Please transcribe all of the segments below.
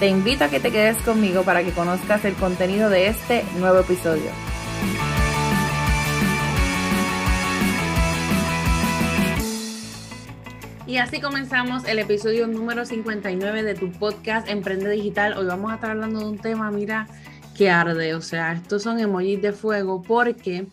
Te invito a que te quedes conmigo para que conozcas el contenido de este nuevo episodio. Y así comenzamos el episodio número 59 de tu podcast Emprende Digital. Hoy vamos a estar hablando de un tema, mira, que arde. O sea, estos son emojis de fuego porque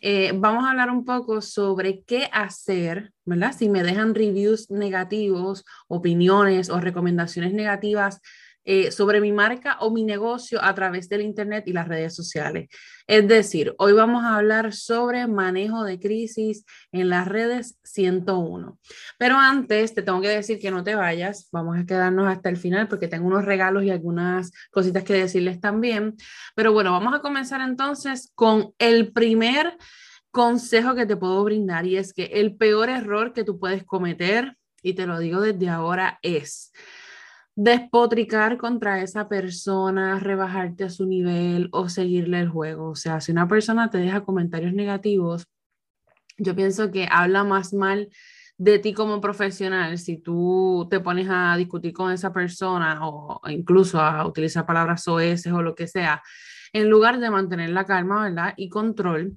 eh, vamos a hablar un poco sobre qué hacer, ¿verdad? Si me dejan reviews negativos, opiniones o recomendaciones negativas eh, sobre mi marca o mi negocio a través del Internet y las redes sociales. Es decir, hoy vamos a hablar sobre manejo de crisis en las redes 101. Pero antes te tengo que decir que no te vayas, vamos a quedarnos hasta el final porque tengo unos regalos y algunas cositas que decirles también. Pero bueno, vamos a comenzar entonces con el primer consejo que te puedo brindar y es que el peor error que tú puedes cometer, y te lo digo desde ahora, es despotricar contra esa persona, rebajarte a su nivel o seguirle el juego. O sea, si una persona te deja comentarios negativos, yo pienso que habla más mal de ti como profesional si tú te pones a discutir con esa persona o incluso a utilizar palabras OS o lo que sea, en lugar de mantener la calma, ¿verdad? Y control.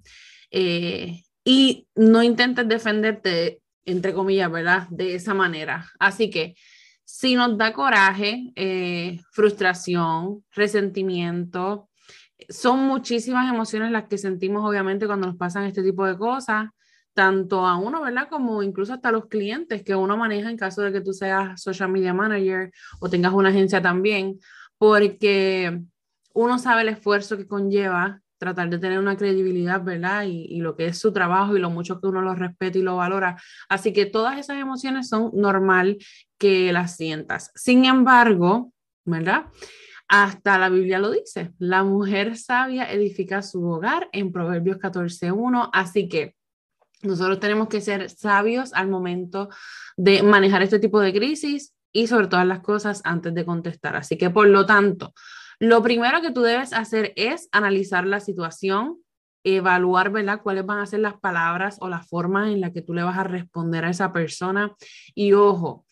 Eh, y no intentes defenderte, entre comillas, ¿verdad? De esa manera. Así que si nos da coraje, eh, frustración, resentimiento, son muchísimas emociones las que sentimos obviamente cuando nos pasan este tipo de cosas, tanto a uno, ¿verdad? Como incluso hasta los clientes que uno maneja en caso de que tú seas social media manager o tengas una agencia también, porque uno sabe el esfuerzo que conlleva tratar de tener una credibilidad, ¿verdad? Y, lo que es su trabajo y lo mucho que uno lo respeta y lo valora. Así que todas esas emociones son normal que las sientas. Sin embargo, ¿verdad? Hasta la Biblia lo dice, la mujer sabia edifica su hogar en Proverbios 14.1, así que nosotros tenemos que ser sabios al momento de manejar este tipo de crisis y sobre todas las cosas antes de contestar. Así que por lo tanto, lo primero que tú debes hacer es analizar la situación, evaluar, ¿verdad? Cuáles van a ser las palabras o la forma en la que tú le vas a responder a esa persona. Y ojo,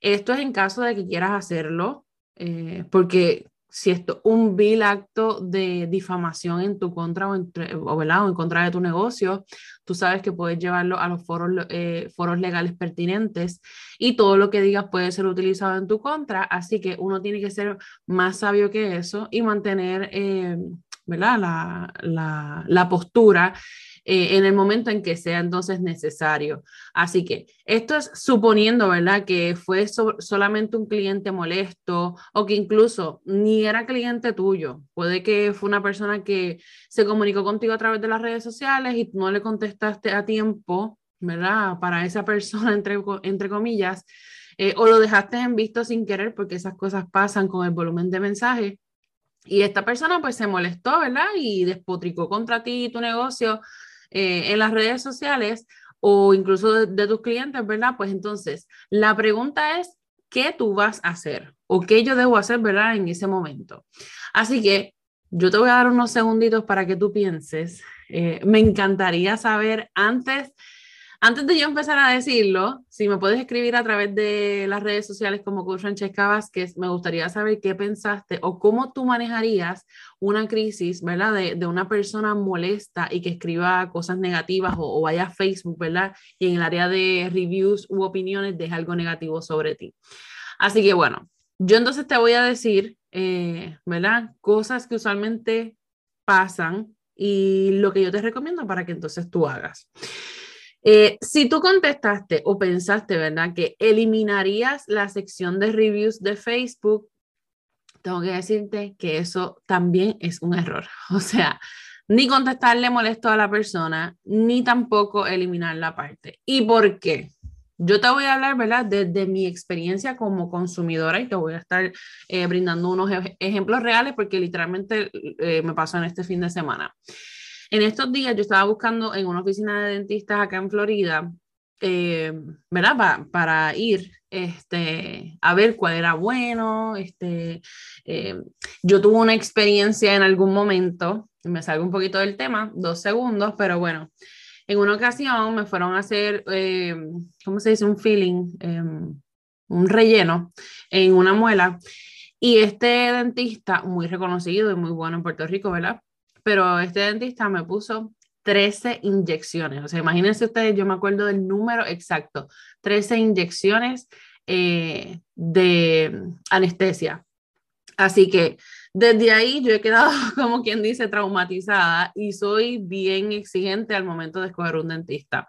esto es en caso de que quieras hacerlo, eh, porque si esto un vil acto de difamación en tu contra o, entre, o, en contra de tu negocio, tú sabes que puedes llevarlo a los foros, eh, foros legales pertinentes y todo lo que digas puede ser utilizado en tu contra, así que uno tiene que ser más sabio que eso y mantener eh, ¿verdad? La, la postura eh, en el momento en que sea entonces necesario. Así que esto es suponiendo, ¿verdad? Que fue solamente un cliente molesto o que incluso ni era cliente tuyo. Puede que fue una persona que se comunicó contigo a través de las redes sociales y no le contestaste a tiempo, ¿verdad? Para esa persona, entre, entre comillas. Eh, o lo dejaste en visto sin querer porque esas cosas pasan con el volumen de mensajes. Y esta persona pues se molestó, ¿verdad? Y despotricó contra ti y tu negocio eh, en las redes sociales o incluso de, tus clientes, ¿verdad? Pues entonces, la pregunta es, ¿qué tú vas a hacer? ¿O qué yo debo hacer, ¿verdad? En ese momento. Así que yo te voy a dar unos segunditos para que tú pienses. Eh, me encantaría saber antes antes de yo empezar a decirlo, si me puedes escribir a través de las redes sociales como Coach Francesca Vázquez, me gustaría saber qué pensaste o cómo tú manejarías una crisis, ¿verdad? De, de una persona molesta y que escriba cosas negativas o, o, vaya a Facebook, ¿verdad? Y en el área de reviews u opiniones deja algo negativo sobre ti. Así que bueno, yo entonces te voy a decir, eh, ¿verdad? Cosas que usualmente pasan y lo que yo te recomiendo para que entonces tú hagas. Eh, si tú contestaste o pensaste, ¿verdad?, que eliminarías la sección de reviews de Facebook, tengo que decirte que eso también es un error. O sea, ni contestarle molesto a la persona, ni tampoco eliminar la parte. ¿Y por qué? Yo te voy a hablar, ¿verdad? Desde mi experiencia como consumidora y te voy a estar eh, brindando unos ejemplos reales porque literalmente eh, me pasó en este fin de semana. En estos días yo estaba buscando en una oficina de dentistas acá en Florida, eh, ¿verdad? para ir este, a ver cuál era bueno. Este, yo tuve una experiencia en algún momento, me salgo un poquito del tema, dos segundos, pero bueno, en una ocasión me fueron a hacer, eh, ¿cómo se dice? Un filling, em, un relleno en una muela. Y este dentista, muy reconocido y muy bueno en Puerto Rico, ¿verdad? Pero este dentista me puso 13 inyecciones. O sea, imagínense ustedes, yo me acuerdo del número exacto, 13 inyecciones eh, de anestesia. Así que desde ahí yo he quedado, como quien dice, traumatizada y soy bien exigente al momento de escoger un dentista.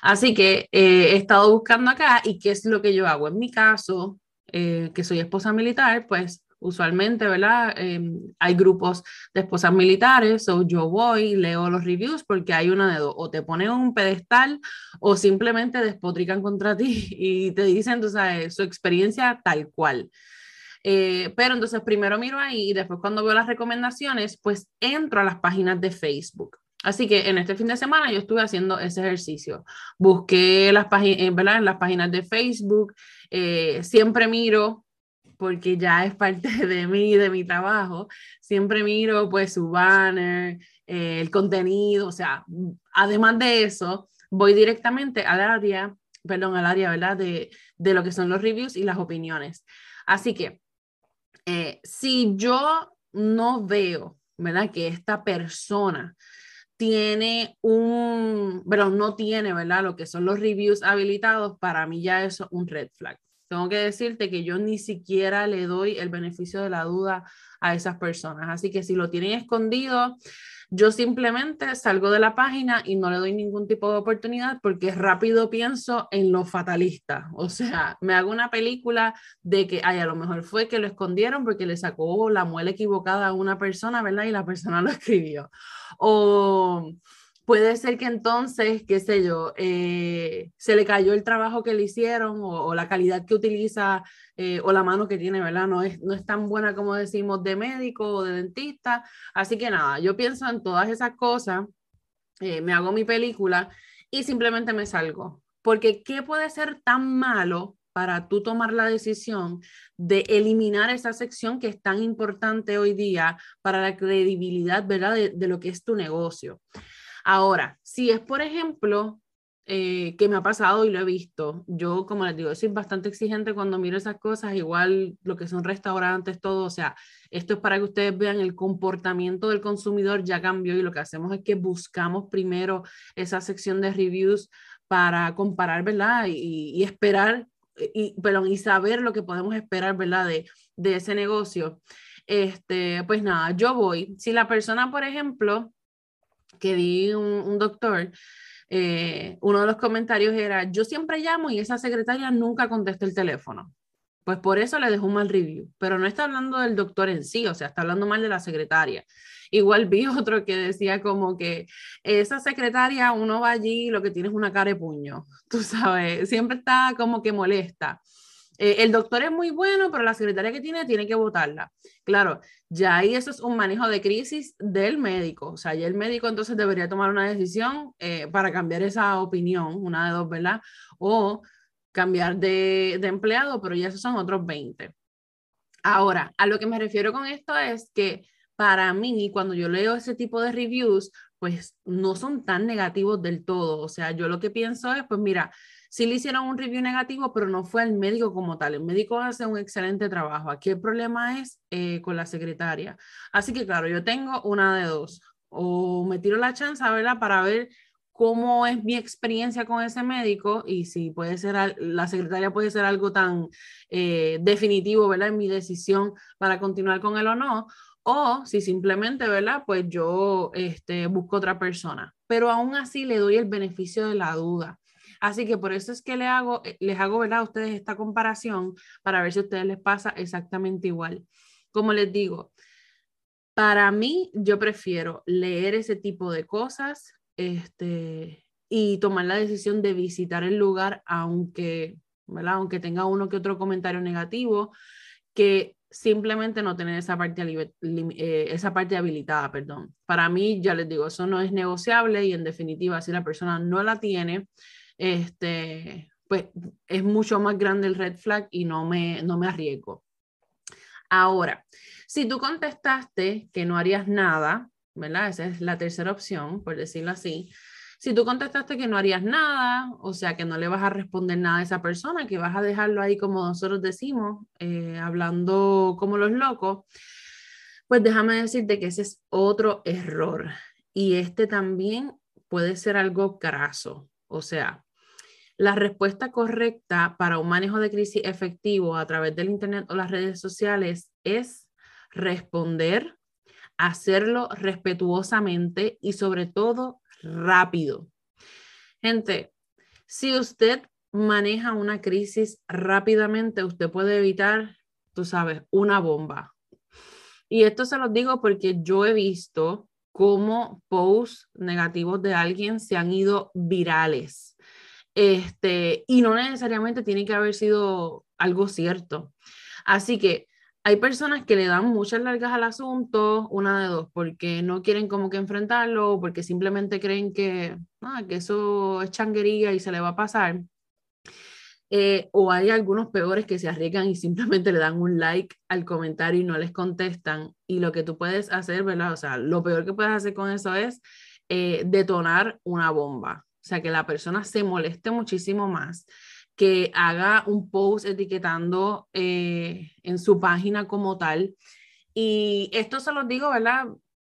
Así que eh, he estado buscando acá y qué es lo que yo hago. En mi caso, eh, que soy esposa militar, pues usualmente, ¿verdad? Em, hay grupos de esposas militares, o yo voy, leo los reviews porque hay una de dos, o te ponen un pedestal o simplemente despotrican contra ti y te dicen, tú sabes, su experiencia tal cual. Eh, pero entonces primero miro ahí y después cuando veo las recomendaciones, pues entro a las páginas de Facebook. Así que en este fin de semana yo estuve haciendo ese ejercicio. Busqué las, páginas, eh, las páginas de Facebook, eh, siempre miro, porque ya es parte de mí, de mi trabajo, siempre miro pues su banner, el contenido, o sea, además de eso, voy directamente al área, perdón, al área, ¿verdad? De, de lo que son los reviews y las opiniones. Así que eh, si yo no veo, ¿verdad? Que esta persona tiene un, pero no tiene, ¿verdad? Lo que son los reviews habilitados, para mí ya eso es un red flag. Tengo que decirte que yo ni siquiera le doy el beneficio de la duda a esas personas. Así que si lo tienen escondido, yo simplemente salgo de la página y no le doy ningún tipo de oportunidad porque rápido pienso en lo fatalista. O sea, me hago una película de que, ay, a lo mejor fue que lo escondieron porque le sacó la muela equivocada a una persona, ¿verdad? Y la persona lo escribió. O puede ser que entonces, qué sé yo, eh, se le cayó el trabajo que le hicieron o, la calidad que utiliza eh, o la mano que tiene, ¿verdad? No es, no es tan buena como decimos de médico o de dentista. Así que nada, yo pienso en todas esas cosas, eh, me hago mi película y simplemente me salgo. Porque ¿qué puede ser tan malo para tú tomar la decisión de eliminar esa sección que es tan importante hoy día para la credibilidad, ¿verdad? De, de lo que es tu negocio. Ahora, si es, por ejemplo, eh, que me ha pasado y lo he visto, yo, como les digo, soy bastante exigente cuando miro esas cosas, igual lo que son restaurantes, todo, o sea, esto es para que ustedes vean el comportamiento del consumidor ya cambió y lo que hacemos es que buscamos primero esa sección de reviews para comparar, ¿verdad? Y, esperar, y, perdón, y saber lo que podemos esperar, ¿verdad? De, de ese negocio. Este, pues nada, yo voy. Si la persona, por ejemplo, que di un, doctor, eh, uno de los comentarios era, yo siempre llamo y esa secretaria nunca contesta el teléfono. Pues por eso le dejo un mal review, pero no está hablando del doctor en sí, o sea, está hablando mal de la secretaria. Igual vi otro que decía como que esa secretaria, uno va allí y lo que tiene es una cara de puño, tú sabes, siempre está como que molesta. Eh, el doctor es muy bueno, pero la secretaria que tiene tiene que votarla. Claro, ya ahí eso es un manejo de crisis del médico. O sea, ya el médico entonces debería tomar una decisión eh, para cambiar esa opinión, una de dos, ¿verdad? O cambiar de, de empleado, pero ya esos son otros 20. Ahora, a lo que me refiero con esto es que para mí, cuando yo leo ese tipo de reviews, pues no son tan negativos del todo. O sea, yo lo que pienso es, pues mira, sí le hicieron un review negativo, pero no fue el médico como tal. El médico hace un excelente trabajo. Aquí el problema es eh, con la secretaria. Así que, claro, yo tengo una de dos. O me tiro la chance, ¿verdad? Para ver cómo es mi experiencia con ese médico y si puede ser, la secretaria puede ser algo tan eh, definitivo, ¿verdad? En mi decisión para continuar con él o no. O si simplemente, ¿verdad? Pues yo este, busco otra persona. Pero aún así le doy el beneficio de la duda. Así que por eso es que le hago, eh, les hago ¿verdad? a ustedes esta comparación para ver si a ustedes les pasa exactamente igual. Como les digo, para mí yo prefiero leer ese tipo de cosas este, y tomar la decisión de visitar el lugar, aunque, ¿verdad? aunque tenga uno que otro comentario negativo, que simplemente no tener esa parte, eh, esa parte habilitada, perdón. Para mí, ya les digo, eso no es negociable y en definitiva, si la persona no la tiene, este, pues es mucho más grande el red flag y no me, no me arriesgo. Ahora, si tú contestaste que no harías nada, ¿verdad? Esa es la tercera opción, por decirlo así. Si tú contestaste que no harías nada, o sea, que no le vas a responder nada a esa persona, que vas a dejarlo ahí como nosotros decimos, eh, hablando como los locos, pues déjame decirte que ese es otro error. Y este también puede ser algo craso. O sea, la respuesta correcta para un manejo de crisis efectivo a través del Internet o las redes sociales es responder, hacerlo respetuosamente y sobre todo rápido. Gente, si usted maneja una crisis rápidamente, usted puede evitar, tú sabes, una bomba. Y esto se lo digo porque yo he visto cómo posts negativos de alguien se han ido virales. Este, y no necesariamente tiene que haber sido algo cierto. Así que hay personas que le dan muchas largas al asunto, una de dos, porque no quieren como que enfrentarlo, porque simplemente creen que, ah, que eso es changuería y se le va a pasar. Eh, o hay algunos peores que se arriesgan y simplemente le dan un like al comentario y no les contestan. Y lo que tú puedes hacer, ¿verdad? O sea, lo peor que puedes hacer con eso es eh, detonar una bomba. O sea, que la persona se moleste muchísimo más que haga un post etiquetando eh, en su página como tal. Y esto se los digo, ¿verdad?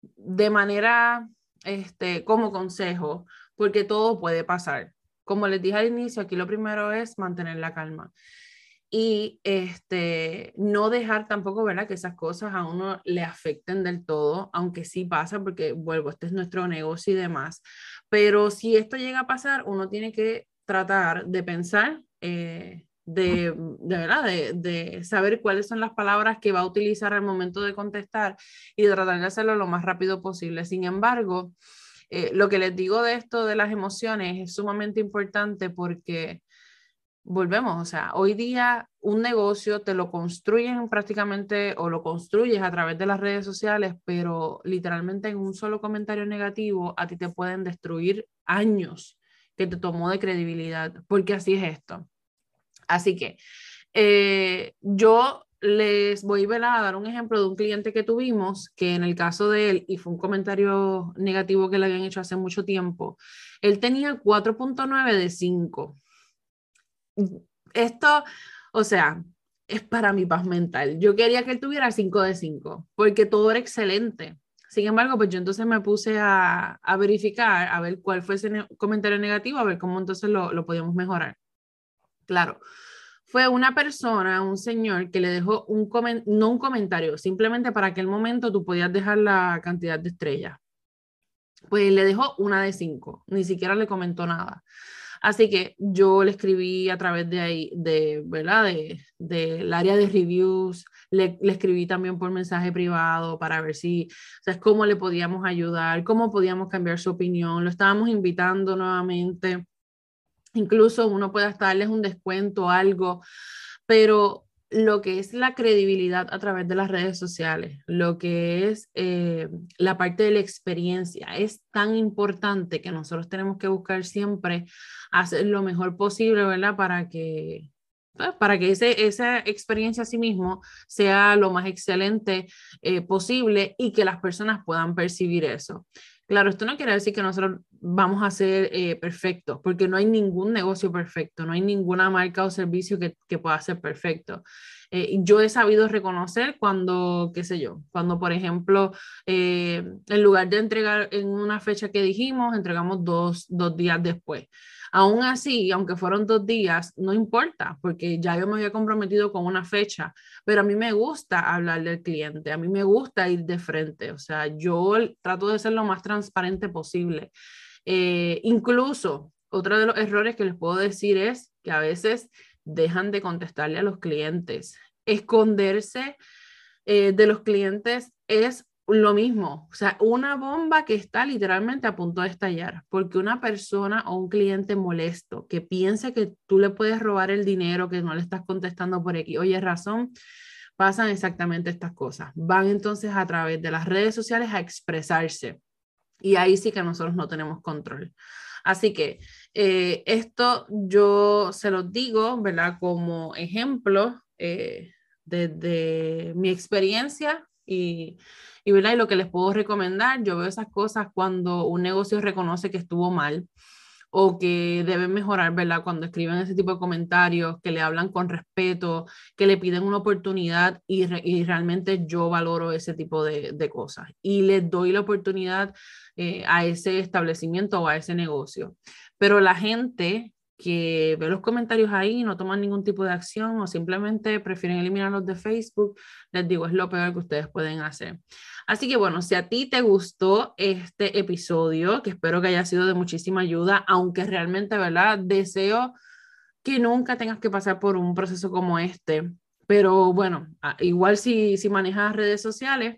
De manera, este, como consejo, porque todo puede pasar. Como les dije al inicio, aquí lo primero es mantener la calma y este, no dejar tampoco, ¿verdad? Que esas cosas a uno le afecten del todo, aunque sí pasa, porque vuelvo, este es nuestro negocio y demás. Pero si esto llega a pasar, uno tiene que tratar de pensar, eh, de, de, verdad, de, de, saber cuáles son las palabras que va a utilizar al momento de contestar y tratar de hacerlo lo más rápido posible. Sin embargo, eh, lo que les digo de esto de las emociones es sumamente importante porque volvemos, o sea, hoy día un negocio te lo construyen prácticamente o lo construyes a través de las redes sociales, pero literalmente en un solo comentario negativo a ti te pueden destruir años que te tomó de credibilidad, porque así es esto. Así que eh, yo les voy a dar un ejemplo de un cliente que tuvimos, que en el caso de él, y fue un comentario negativo que le habían hecho hace mucho tiempo, él tenía 4.9 de 5. Esto, o sea, es para mi paz mental. Yo quería que él tuviera 5 de 5, porque todo era excelente. Sin embargo, pues yo entonces me puse a, verificar, a ver cuál fue ese comentario negativo, a ver cómo entonces lo podíamos mejorar. Claro, fue una persona, un señor, que le dejó un no un comentario, simplemente para aquel momento tú podías dejar la cantidad de estrellas. Pues le dejó una de cinco, ni siquiera le comentó nada. Así que yo le escribí a través de ahí, de, ¿verdad? De, del área de reviews, le, escribí también por mensaje privado para ver si, o cómo le podíamos ayudar, cómo podíamos cambiar su opinión. Lo estábamos invitando nuevamente Incluso uno puede darles un descuento, algo, pero lo que es la credibilidad a través de las redes sociales, lo que es eh, la parte de la experiencia, es tan importante que nosotros tenemos que buscar siempre hacer lo mejor posible, ¿verdad? Para que, para que ese, esa experiencia a sí mismo sea lo más excelente eh, posible y que las personas puedan percibir eso. Claro, esto no quiere decir que nosotros vamos a ser eh, perfectos, porque no hay ningún negocio perfecto, no hay ninguna marca o servicio que, que pueda ser perfecto. Eh, yo he sabido reconocer cuando, qué sé yo, cuando por ejemplo, en lugar de entregar en una fecha que dijimos, entregamos dos, dos días después. Aún así, aunque fueron dos días, no importa, porque ya yo me había comprometido con una fecha, pero a mí me gusta hablar del cliente, a mí me gusta ir de frente, o sea, yo trato de ser lo más transparente posible. Eh, incluso, otro de los errores que les puedo decir es que a veces dejan de contestarle a los clientes. Esconderse eh, de los clientes es lo mismo, o sea, una bomba que está literalmente a punto de estallar, porque una persona o un cliente molesto que piensa que tú le puedes robar el dinero, que no le estás contestando por aquí, oye, razón, pasan exactamente estas cosas. Van entonces a través de las redes sociales a expresarse y ahí sí que nosotros no tenemos control. Así que eh, esto yo se los digo, ¿verdad? Como ejemplo eh, desde mi experiencia y, y, ¿verdad? y lo que les puedo recomendar. Yo veo esas cosas cuando un negocio reconoce que estuvo mal o que deben mejorar, ¿verdad? Cuando escriben ese tipo de comentarios, que le hablan con respeto, que le piden una oportunidad y, y realmente yo valoro ese tipo de, de, cosas y les doy la oportunidad eh, a ese establecimiento o a ese negocio. Pero la gente que ve los comentarios ahí no toman ningún tipo de acción o simplemente prefieren eliminarlos de Facebook, les digo, es lo peor que ustedes pueden hacer. Así que bueno, si a ti te gustó este episodio, que espero que haya sido de muchísima ayuda, aunque realmente, ¿verdad? Deseo que nunca tengas que pasar por un proceso como este. Pero bueno, igual si, si manejas redes sociales,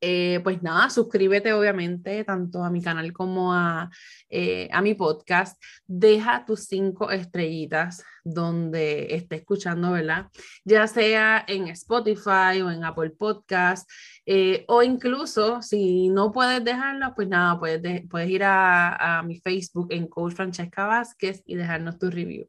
eh, pues nada, suscríbete obviamente tanto a mi canal como a, eh, a mi podcast. Deja tus cinco estrellitas donde esté escuchando, ¿verdad? Ya sea en Spotify o en Apple Podcast, eh, o incluso si no puedes dejarlo, pues nada, puedes, puedes ir a, a mi Facebook en Coach Francesca Vázquez y dejarnos tu review.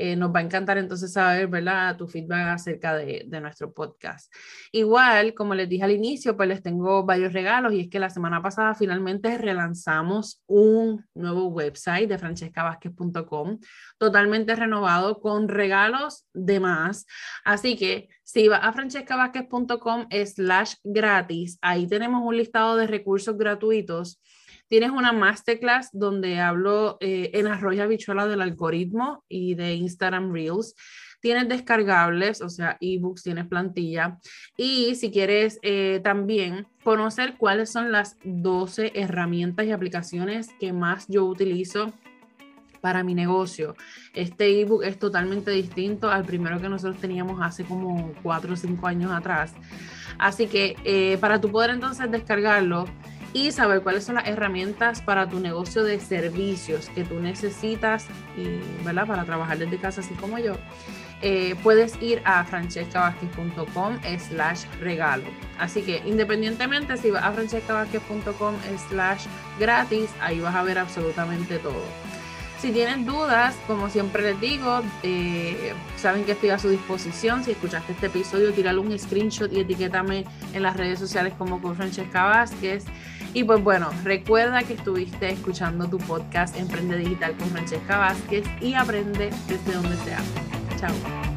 Eh, nos va a encantar entonces saber, ¿verdad?, tu feedback acerca de, de, nuestro podcast. Igual, como les dije al inicio, pues les tengo varios regalos y es que la semana pasada finalmente relanzamos un nuevo website de francescavázquez.com, totalmente renovado con regalos de más. Así que si vas a francescavázquez.com slash gratis, ahí tenemos un listado de recursos gratuitos Tienes una masterclass donde hablo eh, en arroyo habichuela del algoritmo y de Instagram Reels. Tienes descargables, o sea, ebooks, tienes plantilla. Y si quieres eh, también conocer cuáles son las 12 herramientas y aplicaciones que más yo utilizo para mi negocio. Este ebook es totalmente distinto al primero que nosotros teníamos hace como 4 o 5 años atrás. Así que eh, para tú poder entonces descargarlo, y saber cuáles son las herramientas para tu negocio de servicios que tú necesitas y, ¿verdad? para trabajar desde casa, así como yo. Eh, puedes ir a francescavázquez.com slash regalo. Así que independientemente si vas a francescavázquez.com slash gratis, ahí vas a ver absolutamente todo. Si tienen dudas, como siempre les digo, eh, saben que estoy a su disposición. Si escuchaste este episodio, tírale un screenshot y etiquétame en las redes sociales como con Francesca Vázquez. Y pues bueno, recuerda que estuviste escuchando tu podcast Emprende Digital con Francesca Vázquez y aprende desde donde sea. Chao.